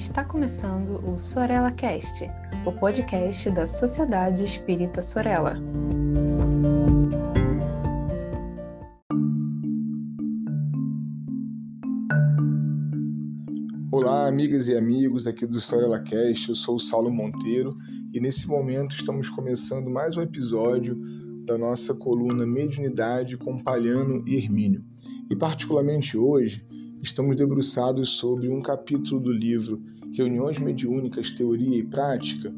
Está começando o Sorella Cast, o podcast da Sociedade Espírita Sorella. Olá, amigas e amigos aqui do Sorella Cast. Eu sou o Saulo Monteiro e nesse momento estamos começando mais um episódio da nossa coluna Mediunidade com Palhano e Hermínio. E particularmente hoje estamos debruçados sobre um capítulo do livro Reuniões Mediúnicas, Teoria e Prática,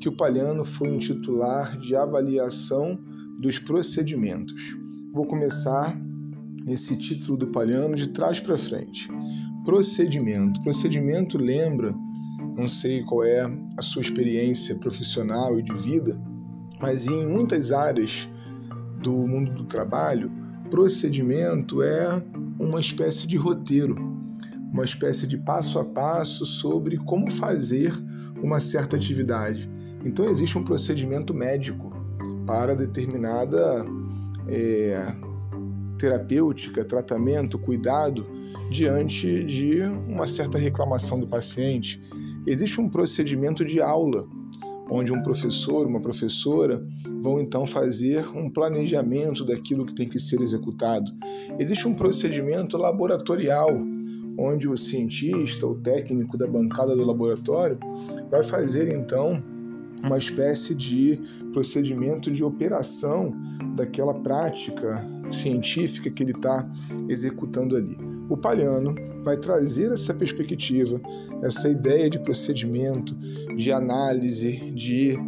que o Palhano foi intitular de Avaliação dos Procedimentos. Vou começar nesse título do Palhano de trás para frente. Procedimento. Procedimento lembra, não sei qual é a sua experiência profissional e de vida, mas em muitas áreas do mundo do trabalho, procedimento é uma espécie de roteiro, uma espécie de passo a passo sobre como fazer uma certa atividade. Então, existe um procedimento médico para determinada é, terapêutica, tratamento, cuidado diante de uma certa reclamação do paciente. Existe um procedimento de aula onde um professor, uma professora vão então fazer um planejamento daquilo que tem que ser executado. Existe um procedimento laboratorial, onde o cientista, o técnico da bancada do laboratório, vai fazer então uma espécie de procedimento de operação daquela prática científica que ele está executando ali. O Palhano vai trazer essa perspectiva, essa ideia de procedimento, de análise, de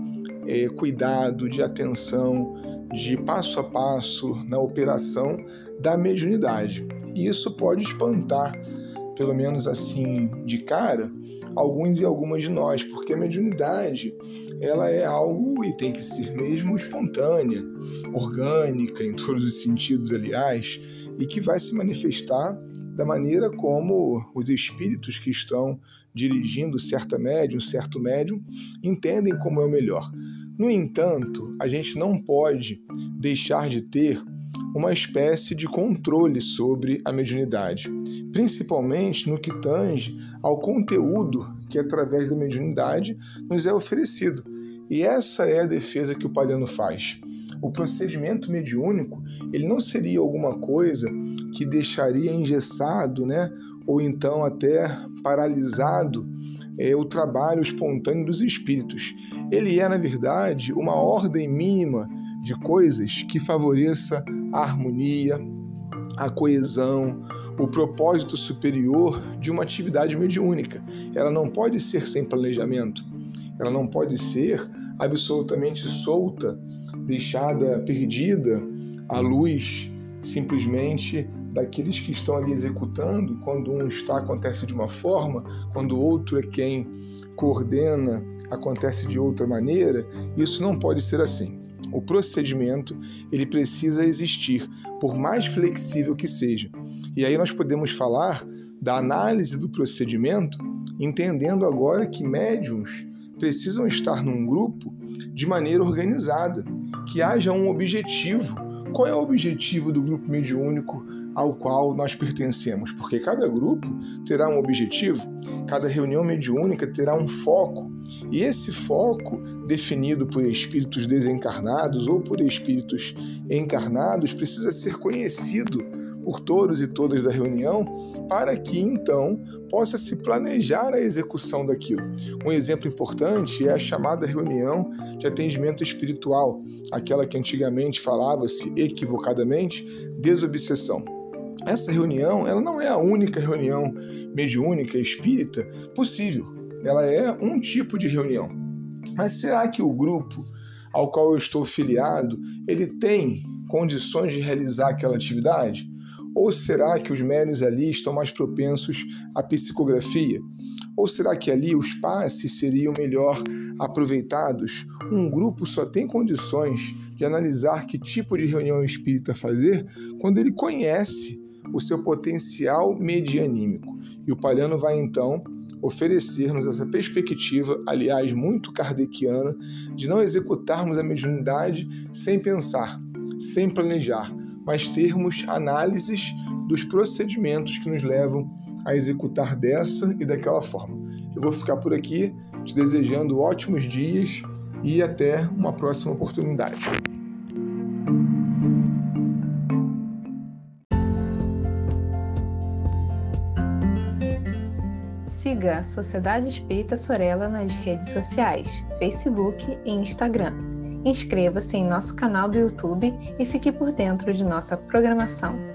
é, cuidado, de atenção, de passo a passo na operação da mediunidade. E isso pode espantar, pelo menos assim de cara, alguns e algumas de nós, porque a mediunidade ela é algo e tem que ser mesmo espontânea, orgânica em todos os sentidos, aliás, e que vai se manifestar da maneira como os espíritos que estão dirigindo certa médium, certo médium, entendem como é o melhor. No entanto, a gente não pode deixar de ter uma espécie de controle sobre a mediunidade, principalmente no que tange ao conteúdo que, através da mediunidade, nos é oferecido. E essa é a defesa que o Palhano faz o procedimento mediúnico ele não seria alguma coisa que deixaria engessado, né, ou então até paralisado é, o trabalho espontâneo dos espíritos. Ele é, na verdade, uma ordem mínima de coisas que favoreça a harmonia, a coesão, o propósito superior de uma atividade mediúnica. Ela não pode ser sem planejamento, ela não pode ser absolutamente solta deixada perdida à luz simplesmente daqueles que estão ali executando. Quando um está, acontece de uma forma, quando o outro é quem coordena, acontece de outra maneira. Isso não pode ser assim. O procedimento ele precisa existir, por mais flexível que seja. E aí nós podemos falar da análise do procedimento, entendendo agora que médiums precisam estar num grupo de maneira organizada, que haja um objetivo. Qual é o objetivo do grupo mediúnico ao qual nós pertencemos? Porque cada grupo terá um objetivo, cada reunião mediúnica terá um foco, e esse foco, definido por espíritos desencarnados ou por espíritos encarnados, precisa ser conhecido por todos e todas da reunião, para que então possa se planejar a execução daquilo. Um exemplo importante é a chamada reunião de atendimento espiritual, aquela que antigamente falava-se equivocadamente desobsessão. Essa reunião, ela não é a única reunião mediúnica espírita possível. Ela é um tipo de reunião. Mas será que o grupo ao qual eu estou filiado, ele tem condições de realizar aquela atividade? Ou será que os médios ali estão mais propensos à psicografia? Ou será que ali os passes seriam melhor aproveitados? Um grupo só tem condições de analisar que tipo de reunião espírita fazer quando ele conhece o seu potencial medianímico. E o Palhano vai então oferecer-nos essa perspectiva, aliás, muito kardeciana, de não executarmos a mediunidade sem pensar, sem planejar, mas termos análises dos procedimentos que nos levam a executar dessa e daquela forma. Eu vou ficar por aqui, te desejando ótimos dias e até uma próxima oportunidade. Siga a Sociedade Espírita Sorella nas redes sociais, Facebook e Instagram. Inscreva-se em nosso canal do YouTube e fique por dentro de nossa programação.